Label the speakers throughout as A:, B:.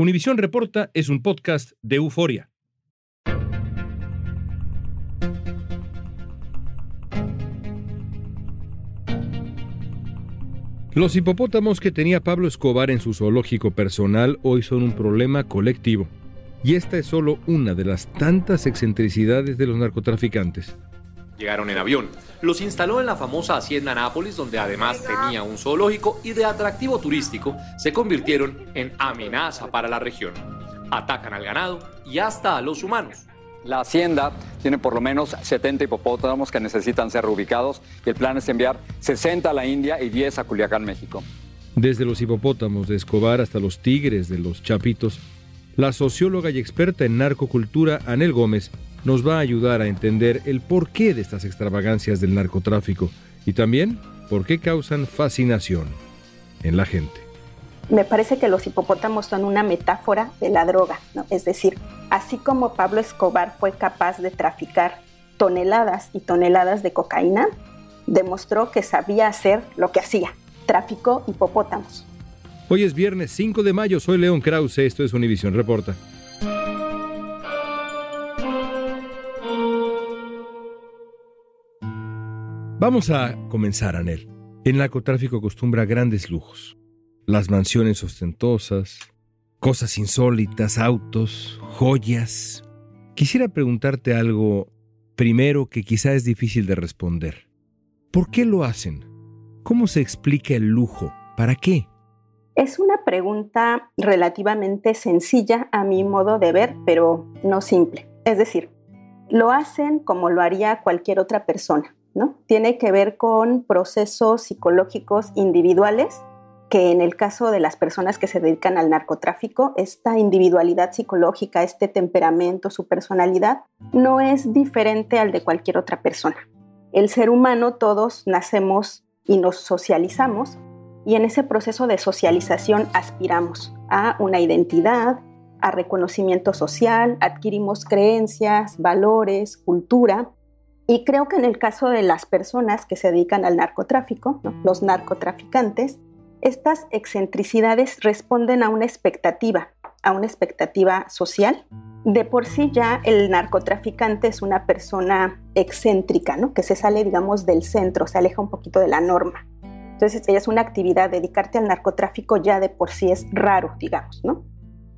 A: Univisión Reporta es un podcast de euforia. Los hipopótamos que tenía Pablo Escobar en su zoológico personal hoy son un problema colectivo. Y esta es solo una de las tantas excentricidades de los narcotraficantes.
B: Llegaron en avión. Los instaló en la famosa Hacienda Nápoles, donde además tenía un zoológico y de atractivo turístico, se convirtieron en amenaza para la región. Atacan al ganado y hasta a los humanos.
C: La hacienda tiene por lo menos 70 hipopótamos que necesitan ser reubicados y el plan es enviar 60 a la India y 10 a Culiacán, México.
A: Desde los hipopótamos de Escobar hasta los tigres de los Chapitos, la socióloga y experta en narcocultura Anel Gómez nos va a ayudar a entender el porqué de estas extravagancias del narcotráfico y también por qué causan fascinación en la gente.
D: Me parece que los hipopótamos son una metáfora de la droga, ¿no? es decir, así como Pablo Escobar fue capaz de traficar toneladas y toneladas de cocaína, demostró que sabía hacer lo que hacía, traficó hipopótamos.
A: Hoy es viernes 5 de mayo, soy León Krause, esto es Univisión Reporta. Vamos a comenzar, Anel. El narcotráfico acostumbra grandes lujos. Las mansiones ostentosas, cosas insólitas, autos, joyas. Quisiera preguntarte algo primero que quizá es difícil de responder. ¿Por qué lo hacen? ¿Cómo se explica el lujo? ¿Para qué?
D: Es una pregunta relativamente sencilla a mi modo de ver, pero no simple. Es decir, lo hacen como lo haría cualquier otra persona tiene que ver con procesos psicológicos individuales que en el caso de las personas que se dedican al narcotráfico, esta individualidad psicológica, este temperamento, su personalidad, no es diferente al de cualquier otra persona. El ser humano, todos nacemos y nos socializamos y en ese proceso de socialización aspiramos a una identidad, a reconocimiento social, adquirimos creencias, valores, cultura y creo que en el caso de las personas que se dedican al narcotráfico, los narcotraficantes, estas excentricidades responden a una expectativa, a una expectativa social. De por sí ya el narcotraficante es una persona excéntrica, ¿no? que se sale, digamos, del centro, se aleja un poquito de la norma. Entonces, ella es una actividad, dedicarte al narcotráfico ya de por sí es raro, digamos, ¿no?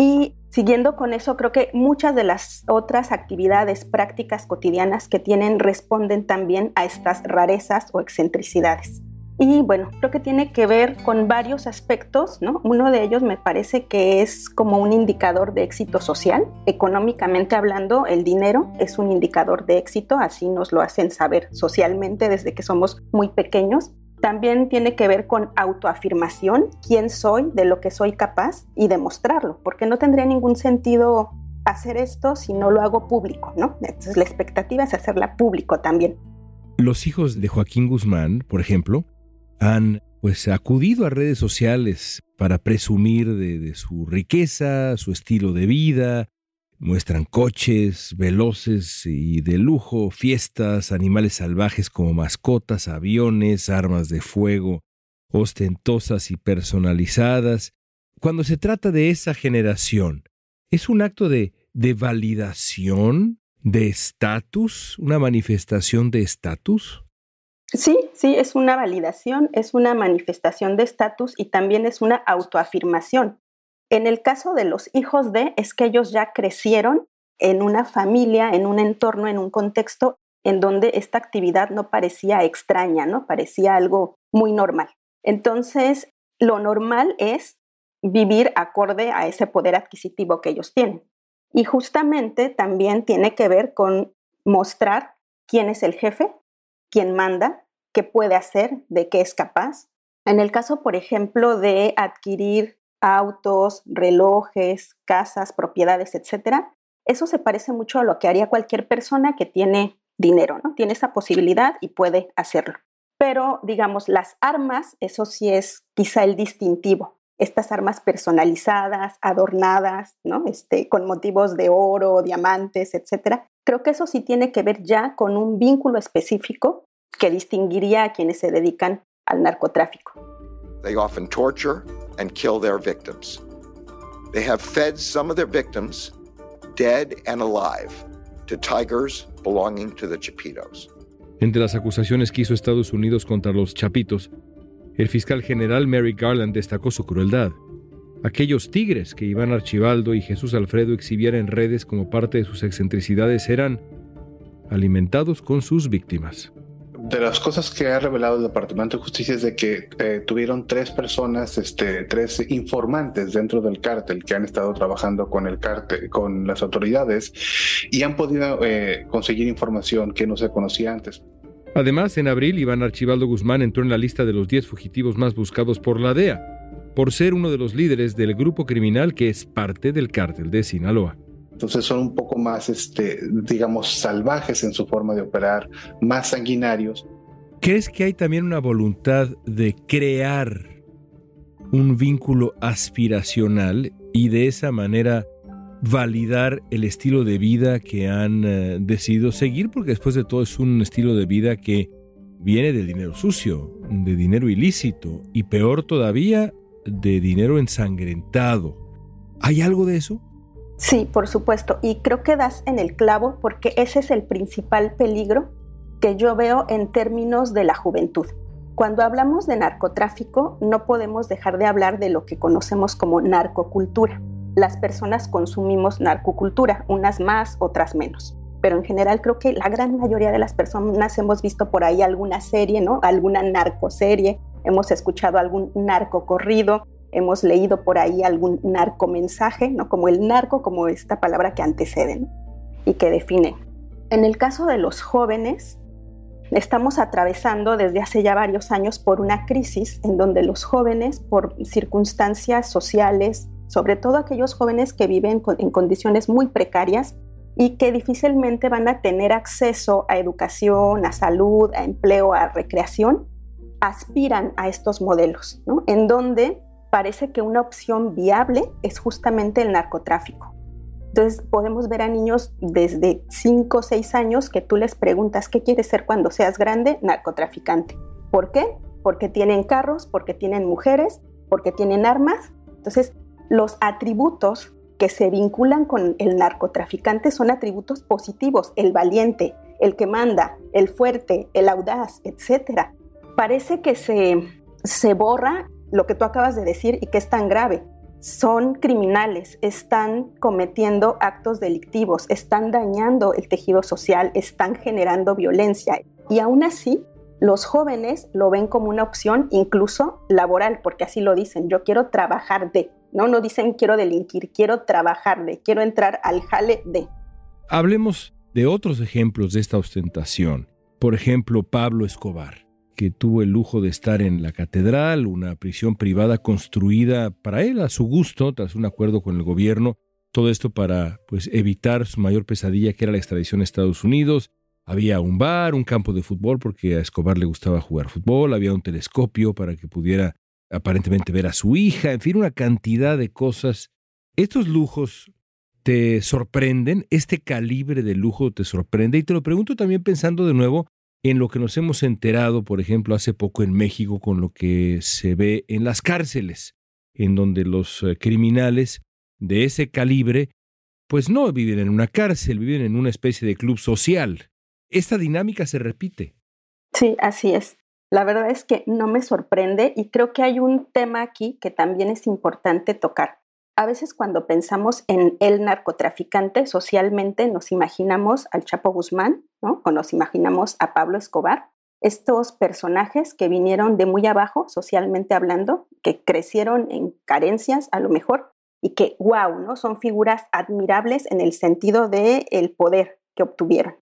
D: Y siguiendo con eso, creo que muchas de las otras actividades prácticas cotidianas que tienen responden también a estas rarezas o excentricidades. Y bueno, creo que tiene que ver con varios aspectos, ¿no? Uno de ellos me parece que es como un indicador de éxito social. Económicamente hablando, el dinero es un indicador de éxito, así nos lo hacen saber socialmente desde que somos muy pequeños. También tiene que ver con autoafirmación, quién soy, de lo que soy capaz y demostrarlo, porque no tendría ningún sentido hacer esto si no lo hago público, ¿no? Entonces la expectativa es hacerla público también.
A: Los hijos de Joaquín Guzmán, por ejemplo, han pues acudido a redes sociales para presumir de, de su riqueza, su estilo de vida, Muestran coches veloces y de lujo, fiestas, animales salvajes como mascotas, aviones, armas de fuego, ostentosas y personalizadas. Cuando se trata de esa generación, ¿es un acto de, de validación, de estatus, una manifestación de estatus?
D: Sí, sí, es una validación, es una manifestación de estatus y también es una autoafirmación. En el caso de los hijos de, es que ellos ya crecieron en una familia, en un entorno, en un contexto en donde esta actividad no parecía extraña, ¿no? Parecía algo muy normal. Entonces, lo normal es vivir acorde a ese poder adquisitivo que ellos tienen. Y justamente también tiene que ver con mostrar quién es el jefe, quién manda, qué puede hacer, de qué es capaz. En el caso, por ejemplo, de adquirir autos, relojes, casas, propiedades, etcétera, eso se parece mucho a lo que haría cualquier persona que tiene dinero, ¿no? Tiene esa posibilidad y puede hacerlo. Pero, digamos, las armas, eso sí es quizá el distintivo. Estas armas personalizadas, adornadas, ¿no? Este, con motivos de oro, diamantes, etcétera. Creo que eso sí tiene que ver ya con un vínculo específico que distinguiría a quienes se dedican al narcotráfico.
E: They often torture and kill their victims. They have fed some of their victims, dead and alive, to tigers belonging to the Chapitos.
A: Entre las acusaciones que hizo Estados Unidos contra los Chapitos, el fiscal general Mary Garland destacó su crueldad. Aquellos tigres que Iván Archibaldo y Jesús Alfredo exhibían en redes como parte de sus excentricidades eran alimentados con sus víctimas
F: de las cosas que ha revelado el Departamento de Justicia es de que eh, tuvieron tres personas, este, tres informantes dentro del cártel que han estado trabajando con el cártel, con las autoridades y han podido eh, conseguir información que no se conocía antes.
A: Además, en abril, Iván Archibaldo Guzmán entró en la lista de los 10 fugitivos más buscados por la DEA, por ser uno de los líderes del grupo criminal que es parte del cártel de Sinaloa.
F: Entonces son un poco más, este, digamos, salvajes en su forma de operar, más sanguinarios.
A: ¿Crees que hay también una voluntad de crear un vínculo aspiracional y de esa manera validar el estilo de vida que han eh, decidido seguir? Porque después de todo es un estilo de vida que viene del dinero sucio, de dinero ilícito y peor todavía, de dinero ensangrentado. ¿Hay algo de eso?
D: Sí, por supuesto. Y creo que das en el clavo porque ese es el principal peligro que yo veo en términos de la juventud. Cuando hablamos de narcotráfico, no podemos dejar de hablar de lo que conocemos como narcocultura. Las personas consumimos narcocultura, unas más, otras menos. Pero en general creo que la gran mayoría de las personas hemos visto por ahí alguna serie, ¿no? Alguna narcoserie, hemos escuchado algún narcocorrido, hemos leído por ahí algún narcomensaje, ¿no? como el narco, como esta palabra que antecede y que define. En el caso de los jóvenes, estamos atravesando desde hace ya varios años por una crisis en donde los jóvenes, por circunstancias sociales, sobre todo aquellos jóvenes que viven en condiciones muy precarias y que difícilmente van a tener acceso a educación, a salud, a empleo, a recreación, aspiran a estos modelos, ¿no? en donde parece que una opción viable es justamente el narcotráfico. Entonces podemos ver a niños desde 5 o 6 años que tú les preguntas qué quieres ser cuando seas grande, narcotraficante. ¿Por qué? Porque tienen carros, porque tienen mujeres, porque tienen armas. Entonces los atributos que se vinculan con el narcotraficante son atributos positivos, el valiente, el que manda, el fuerte, el audaz, etc. Parece que se, se borra lo que tú acabas de decir y que es tan grave. Son criminales, están cometiendo actos delictivos, están dañando el tejido social, están generando violencia. Y aún así, los jóvenes lo ven como una opción incluso laboral, porque así lo dicen, yo quiero trabajar de, no, no dicen quiero delinquir, quiero trabajar de, quiero entrar al jale de.
A: Hablemos de otros ejemplos de esta ostentación. Por ejemplo, Pablo Escobar que tuvo el lujo de estar en la catedral, una prisión privada construida para él a su gusto, tras un acuerdo con el gobierno. Todo esto para pues, evitar su mayor pesadilla, que era la extradición a Estados Unidos. Había un bar, un campo de fútbol, porque a Escobar le gustaba jugar fútbol, había un telescopio para que pudiera aparentemente ver a su hija, en fin, una cantidad de cosas. Estos lujos te sorprenden, este calibre de lujo te sorprende, y te lo pregunto también pensando de nuevo en lo que nos hemos enterado, por ejemplo, hace poco en México con lo que se ve en las cárceles, en donde los eh, criminales de ese calibre, pues no viven en una cárcel, viven en una especie de club social. Esta dinámica se repite.
D: Sí, así es. La verdad es que no me sorprende y creo que hay un tema aquí que también es importante tocar. A veces cuando pensamos en el narcotraficante, socialmente nos imaginamos al Chapo Guzmán, ¿no? O nos imaginamos a Pablo Escobar, estos personajes que vinieron de muy abajo, socialmente hablando, que crecieron en carencias a lo mejor y que, wow, ¿no? Son figuras admirables en el sentido del el poder que obtuvieron.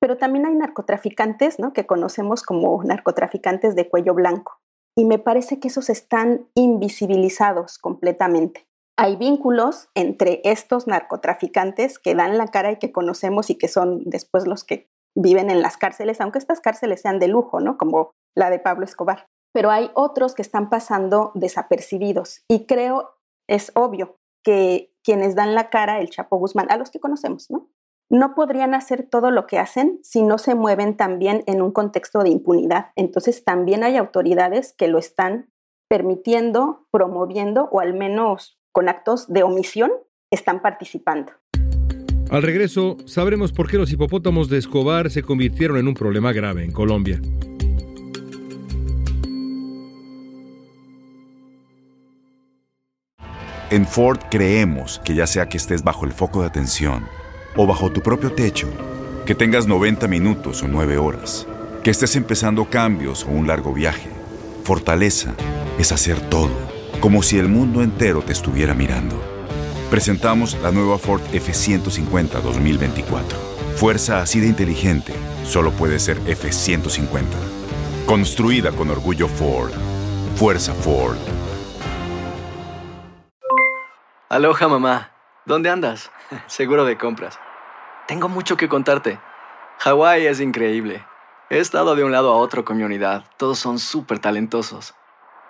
D: Pero también hay narcotraficantes, ¿no? Que conocemos como narcotraficantes de cuello blanco. Y me parece que esos están invisibilizados completamente. Hay vínculos entre estos narcotraficantes que dan la cara y que conocemos y que son después los que viven en las cárceles, aunque estas cárceles sean de lujo, ¿no? Como la de Pablo Escobar. Pero hay otros que están pasando desapercibidos. Y creo, es obvio, que quienes dan la cara, el Chapo Guzmán, a los que conocemos, ¿no? no podrían hacer todo lo que hacen si no se mueven también en un contexto de impunidad. Entonces también hay autoridades que lo están permitiendo, promoviendo o al menos con actos de omisión están participando.
A: Al regreso, sabremos por qué los hipopótamos de Escobar se convirtieron en un problema grave en Colombia.
G: En Ford creemos que ya sea que estés bajo el foco de atención, o bajo tu propio techo, que tengas 90 minutos o 9 horas, que estés empezando cambios o un largo viaje. Fortaleza es hacer todo, como si el mundo entero te estuviera mirando. Presentamos la nueva Ford F150 2024. Fuerza así de inteligente solo puede ser F150. Construida con orgullo Ford. Fuerza Ford.
H: Aloha mamá. ¿Dónde andas? Seguro de compras. Tengo mucho que contarte. Hawái es increíble. He estado de un lado a otro con mi unidad. Todos son súper talentosos.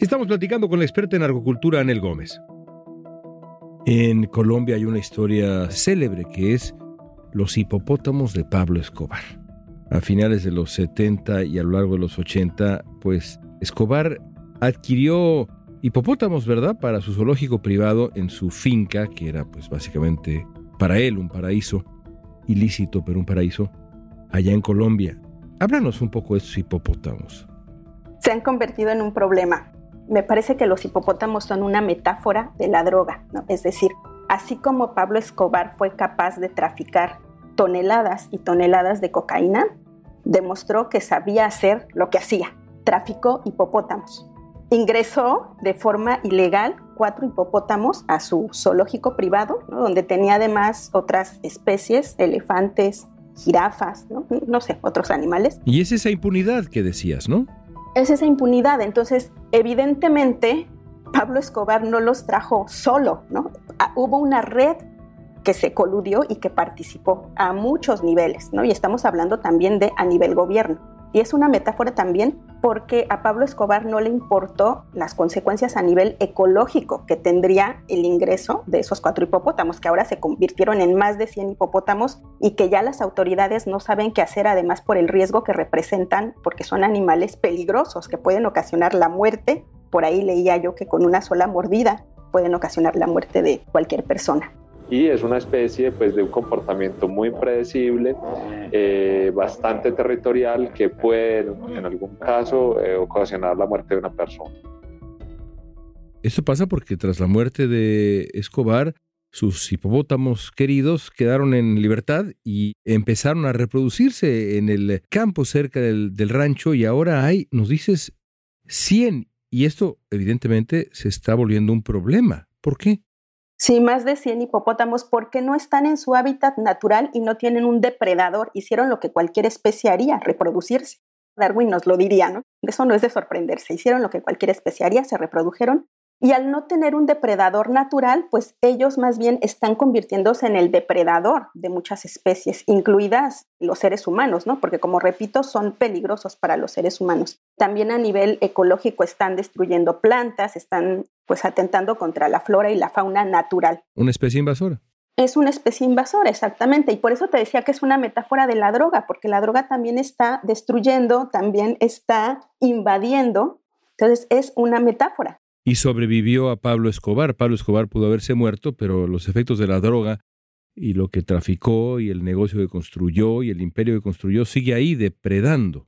A: Estamos platicando con la experta en agricultura Anel Gómez. En Colombia hay una historia célebre que es los hipopótamos de Pablo Escobar. A finales de los 70 y a lo largo de los 80, pues Escobar adquirió hipopótamos, ¿verdad?, para su zoológico privado en su finca, que era pues básicamente para él un paraíso, ilícito, pero un paraíso, allá en Colombia. Háblanos un poco de estos hipopótamos.
D: Se han convertido en un problema. Me parece que los hipopótamos son una metáfora de la droga, ¿no? Es decir, así como Pablo Escobar fue capaz de traficar toneladas y toneladas de cocaína, demostró que sabía hacer lo que hacía, traficó hipopótamos. Ingresó de forma ilegal cuatro hipopótamos a su zoológico privado, donde tenía además otras especies, elefantes, jirafas, ¿no? sé, otros animales.
A: Y es esa impunidad que decías, ¿no?
D: Es esa impunidad. Entonces, evidentemente, Pablo Escobar no los trajo solo, ¿no? Ah, hubo una red que se coludió y que participó a muchos niveles, ¿no? Y estamos hablando también de a nivel gobierno. Y es una metáfora también porque a Pablo Escobar no le importó las consecuencias a nivel ecológico que tendría el ingreso de esos cuatro hipopótamos, que ahora se convirtieron en más de 100 hipopótamos y que ya las autoridades no saben qué hacer, además por el riesgo que representan, porque son animales peligrosos que pueden ocasionar la muerte. Por ahí leía yo que con una sola mordida pueden ocasionar la muerte de cualquier persona
I: y es una especie pues, de un comportamiento muy impredecible, eh, bastante territorial, que puede en algún caso eh, ocasionar la muerte de una persona.
A: Esto pasa porque tras la muerte de Escobar, sus hipopótamos queridos quedaron en libertad y empezaron a reproducirse en el campo cerca del, del rancho y ahora hay, nos dices, 100 y esto evidentemente se está volviendo un problema. ¿Por qué?
D: Sí, más de 100 hipopótamos porque no están en su hábitat natural y no tienen un depredador. Hicieron lo que cualquier especie haría, reproducirse. Darwin nos lo diría, ¿no? Eso no es de sorprenderse. Hicieron lo que cualquier especie haría, se reprodujeron y al no tener un depredador natural, pues ellos más bien están convirtiéndose en el depredador de muchas especies, incluidas los seres humanos, ¿no? Porque como repito, son peligrosos para los seres humanos. También a nivel ecológico están destruyendo plantas, están pues atentando contra la flora y la fauna natural.
A: Una especie invasora.
D: Es una especie invasora, exactamente. Y por eso te decía que es una metáfora de la droga, porque la droga también está destruyendo, también está invadiendo. Entonces es una metáfora
A: y sobrevivió a Pablo Escobar. Pablo Escobar pudo haberse muerto, pero los efectos de la droga y lo que traficó y el negocio que construyó y el imperio que construyó sigue ahí depredando.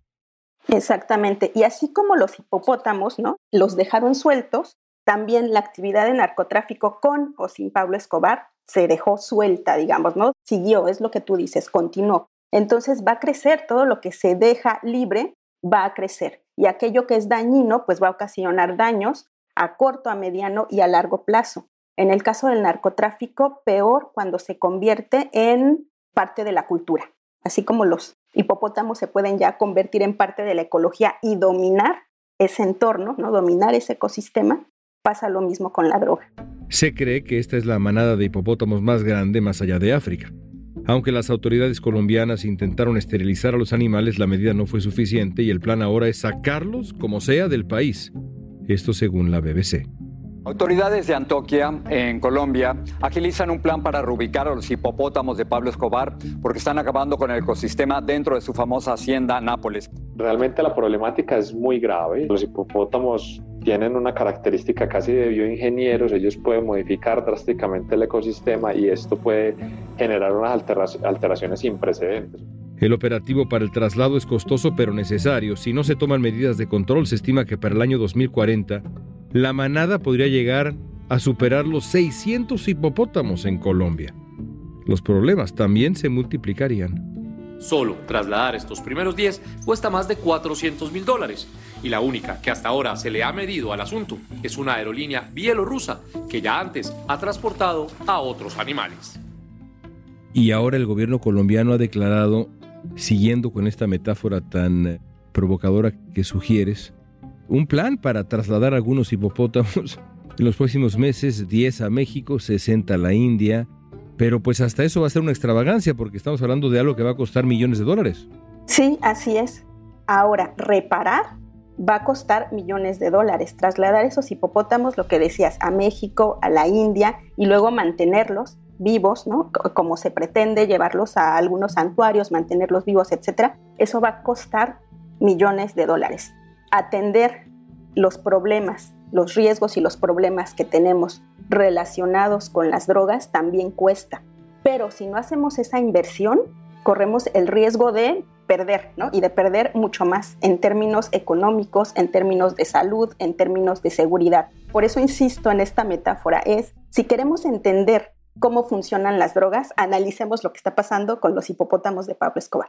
D: Exactamente. Y así como los hipopótamos, ¿no? Los dejaron sueltos, también la actividad de narcotráfico con o sin Pablo Escobar se dejó suelta, digamos, ¿no? Siguió, es lo que tú dices, continuó. Entonces va a crecer todo lo que se deja libre, va a crecer. Y aquello que es dañino, pues va a ocasionar daños a corto, a mediano y a largo plazo. En el caso del narcotráfico, peor cuando se convierte en parte de la cultura. Así como los hipopótamos se pueden ya convertir en parte de la ecología y dominar ese entorno, ¿no? dominar ese ecosistema, pasa lo mismo con la droga.
A: Se cree que esta es la manada de hipopótamos más grande más allá de África. Aunque las autoridades colombianas intentaron esterilizar a los animales, la medida no fue suficiente y el plan ahora es sacarlos como sea del país. Esto según la BBC.
C: Autoridades de Antoquia, en Colombia, agilizan un plan para reubicar a los hipopótamos de Pablo Escobar porque están acabando con el ecosistema dentro de su famosa hacienda Nápoles.
I: Realmente la problemática es muy grave. Los hipopótamos tienen una característica casi de bioingenieros, ellos pueden modificar drásticamente el ecosistema y esto puede generar unas alteraciones sin precedentes.
A: El operativo para el traslado es costoso pero necesario. Si no se toman medidas de control, se estima que para el año 2040 la manada podría llegar a superar los 600 hipopótamos en Colombia. Los problemas también se multiplicarían.
B: Solo trasladar estos primeros 10 cuesta más de 400 mil dólares y la única que hasta ahora se le ha medido al asunto es una aerolínea bielorrusa que ya antes ha transportado a otros animales.
A: Y ahora el gobierno colombiano ha declarado siguiendo con esta metáfora tan provocadora que sugieres, un plan para trasladar algunos hipopótamos en los próximos meses, 10 a México, 60 a la India, pero pues hasta eso va a ser una extravagancia porque estamos hablando de algo que va a costar millones de dólares.
D: Sí, así es. Ahora, reparar va a costar millones de dólares. Trasladar esos hipopótamos, lo que decías, a México, a la India y luego mantenerlos vivos, ¿no? Como se pretende llevarlos a algunos santuarios, mantenerlos vivos, etcétera, eso va a costar millones de dólares. Atender los problemas, los riesgos y los problemas que tenemos relacionados con las drogas también cuesta. Pero si no hacemos esa inversión, corremos el riesgo de perder, ¿no? Y de perder mucho más en términos económicos, en términos de salud, en términos de seguridad. Por eso insisto en esta metáfora, es si queremos entender cómo funcionan las drogas, analicemos lo que está pasando con los hipopótamos de Pablo Escobar.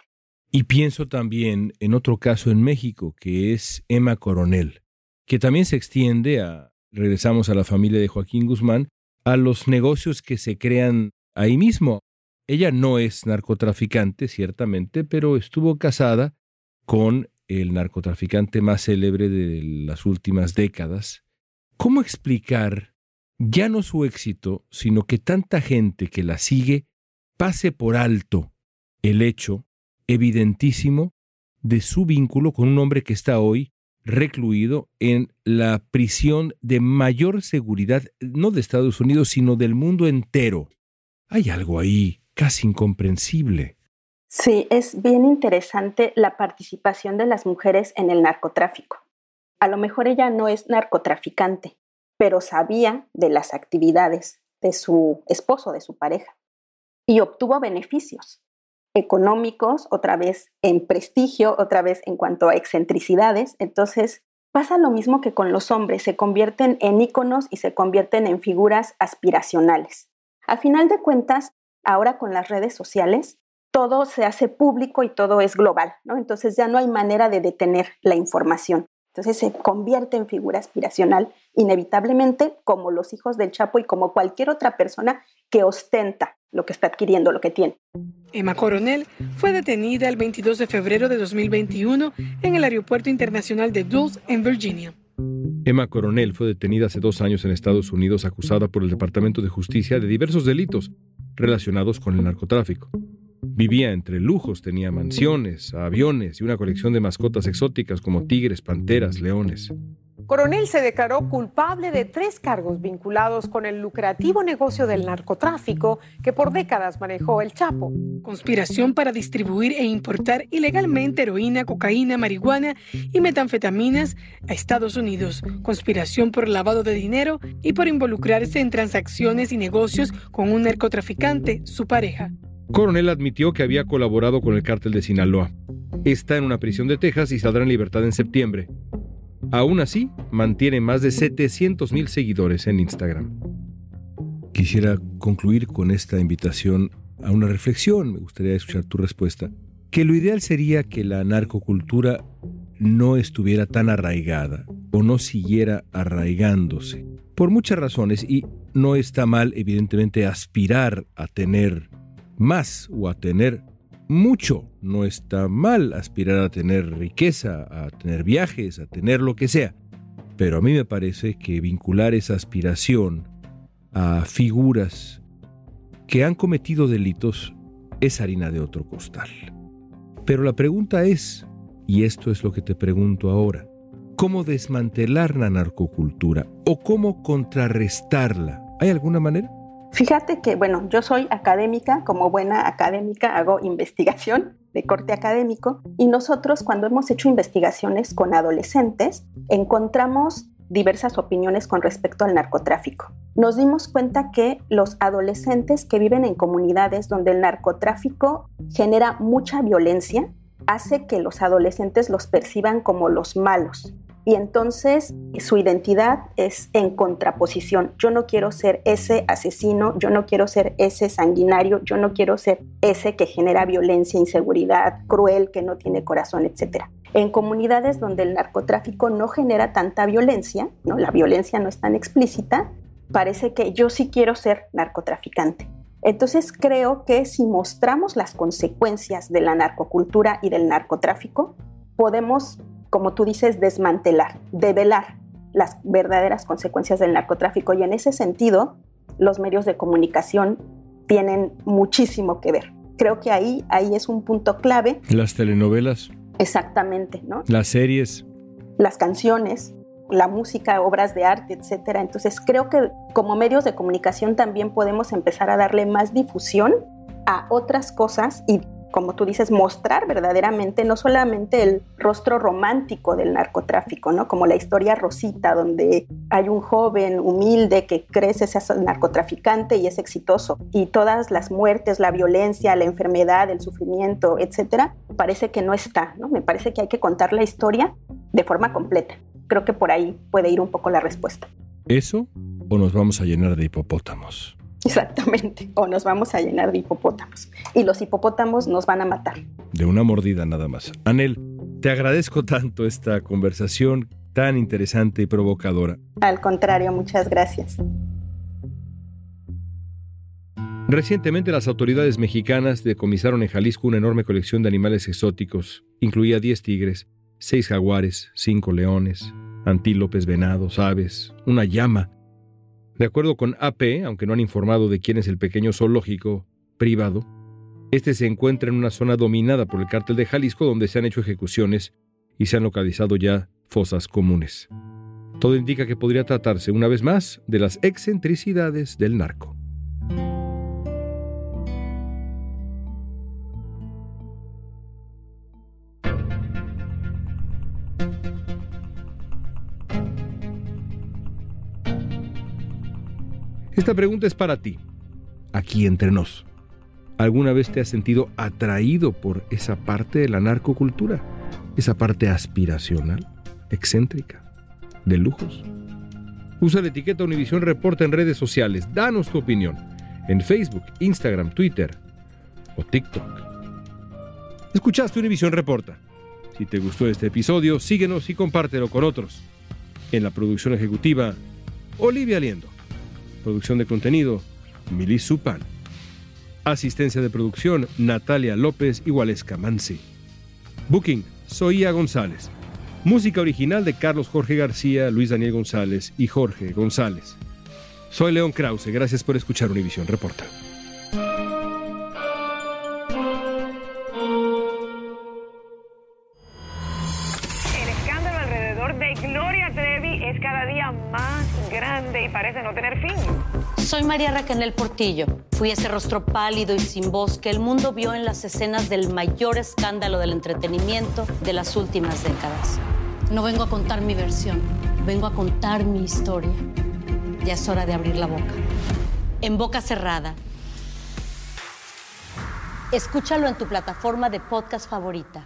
A: Y pienso también en otro caso en México, que es Emma Coronel, que también se extiende a, regresamos a la familia de Joaquín Guzmán, a los negocios que se crean ahí mismo. Ella no es narcotraficante, ciertamente, pero estuvo casada con el narcotraficante más célebre de las últimas décadas. ¿Cómo explicar ya no su éxito, sino que tanta gente que la sigue pase por alto el hecho evidentísimo de su vínculo con un hombre que está hoy recluido en la prisión de mayor seguridad, no de Estados Unidos, sino del mundo entero. Hay algo ahí casi incomprensible.
D: Sí, es bien interesante la participación de las mujeres en el narcotráfico. A lo mejor ella no es narcotraficante, pero sabía de las actividades de su esposo, de su pareja, y obtuvo beneficios económicos, otra vez en prestigio, otra vez en cuanto a excentricidades. Entonces, pasa lo mismo que con los hombres, se convierten en íconos y se convierten en figuras aspiracionales. A final de cuentas, ahora con las redes sociales, todo se hace público y todo es global, ¿no? Entonces ya no hay manera de detener la información. Entonces se convierte en figura aspiracional inevitablemente como los hijos del Chapo y como cualquier otra persona que ostenta lo que está adquiriendo, lo que tiene.
J: Emma Coronel fue detenida el 22 de febrero de 2021 en el Aeropuerto Internacional de Dulles, en Virginia.
A: Emma Coronel fue detenida hace dos años en Estados Unidos acusada por el Departamento de Justicia de diversos delitos relacionados con el narcotráfico. Vivía entre lujos, tenía mansiones, aviones y una colección de mascotas exóticas como tigres, panteras, leones.
K: Coronel se declaró culpable de tres cargos vinculados con el lucrativo negocio del narcotráfico que por décadas manejó el Chapo.
J: Conspiración para distribuir e importar ilegalmente heroína, cocaína, marihuana y metanfetaminas a Estados Unidos. Conspiración por lavado de dinero y por involucrarse en transacciones y negocios con un narcotraficante, su pareja.
A: Coronel admitió que había colaborado con el cártel de Sinaloa. Está en una prisión de Texas y saldrá en libertad en septiembre. Aún así, mantiene más de 700 mil seguidores en Instagram. Quisiera concluir con esta invitación a una reflexión. Me gustaría escuchar tu respuesta. Que lo ideal sería que la narcocultura no estuviera tan arraigada o no siguiera arraigándose. Por muchas razones, y no está mal, evidentemente, aspirar a tener más o a tener mucho. No está mal aspirar a tener riqueza, a tener viajes, a tener lo que sea. Pero a mí me parece que vincular esa aspiración a figuras que han cometido delitos es harina de otro costal. Pero la pregunta es, y esto es lo que te pregunto ahora, ¿cómo desmantelar la narcocultura o cómo contrarrestarla? ¿Hay alguna manera?
D: Fíjate que, bueno, yo soy académica, como buena académica hago investigación de corte académico y nosotros cuando hemos hecho investigaciones con adolescentes encontramos diversas opiniones con respecto al narcotráfico. Nos dimos cuenta que los adolescentes que viven en comunidades donde el narcotráfico genera mucha violencia hace que los adolescentes los perciban como los malos, y entonces su identidad es en contraposición. Yo no quiero ser ese asesino, yo no quiero ser ese sanguinario, yo no quiero ser ese que genera violencia, inseguridad, cruel, que no tiene corazón, etc. En comunidades donde el narcotráfico no genera tanta violencia, ¿no? la violencia no es tan explícita, parece que yo sí quiero ser narcotraficante. Entonces creo que si mostramos las consecuencias de la narcocultura y del narcotráfico, podemos como tú dices, desmantelar, develar las verdaderas consecuencias del narcotráfico. Y en ese sentido, los medios de comunicación tienen muchísimo que ver. Creo que ahí, ahí es un punto clave.
A: Las telenovelas.
D: Exactamente, ¿no?
A: Las series.
D: Las canciones, la música, obras de arte, etcétera. Entonces creo que como medios de comunicación también podemos empezar a darle más difusión a otras cosas y como tú dices, mostrar verdaderamente no solamente el rostro romántico del narcotráfico, ¿no? Como la historia Rosita, donde hay un joven humilde que crece, se hace narcotraficante y es exitoso. Y todas las muertes, la violencia, la enfermedad, el sufrimiento, etcétera, parece que no está, ¿no? Me parece que hay que contar la historia de forma completa. Creo que por ahí puede ir un poco la respuesta.
A: ¿Eso o nos vamos a llenar de hipopótamos?
D: Exactamente, o nos vamos a llenar de hipopótamos. Y los hipopótamos nos van a matar.
A: De una mordida nada más. Anel, te agradezco tanto esta conversación tan interesante y provocadora.
D: Al contrario, muchas gracias.
A: Recientemente las autoridades mexicanas decomisaron en Jalisco una enorme colección de animales exóticos. Incluía 10 tigres, 6 jaguares, 5 leones, antílopes, venados, aves, una llama, de acuerdo con AP, aunque no han informado de quién es el pequeño zoológico privado, Este se encuentra en una zona dominada por el cártel de Jalisco donde se han hecho ejecuciones y se han localizado ya fosas comunes. Todo indica que podría tratarse una vez más de las excentricidades del narco. Esta pregunta es para ti, aquí entre nos. ¿Alguna vez te has sentido atraído por esa parte de la narcocultura? Esa parte aspiracional, excéntrica, de lujos. Usa la etiqueta Univisión Reporta en redes sociales. Danos tu opinión en Facebook, Instagram, Twitter o TikTok. Escuchaste Univisión Reporta. Si te gustó este episodio, síguenos y compártelo con otros. En la producción ejecutiva, Olivia Liendo. Producción de contenido, Milis Supan. Asistencia de producción, Natalia López y Waleska Mansi. Booking, Soía González. Música original de Carlos Jorge García, Luis Daniel González y Jorge González. Soy León Krause, gracias por escuchar Univisión Reporta.
L: Soy María Raquel Portillo. Fui ese rostro pálido y sin voz que el mundo vio en las escenas del mayor escándalo del entretenimiento de las últimas décadas. No vengo a contar mi versión, vengo a contar mi historia. Ya es hora de abrir la boca. En boca cerrada. Escúchalo en tu plataforma de podcast favorita.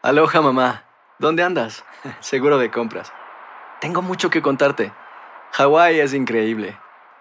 H: Aloha mamá, ¿dónde andas? Seguro de compras. Tengo mucho que contarte. Hawái es increíble.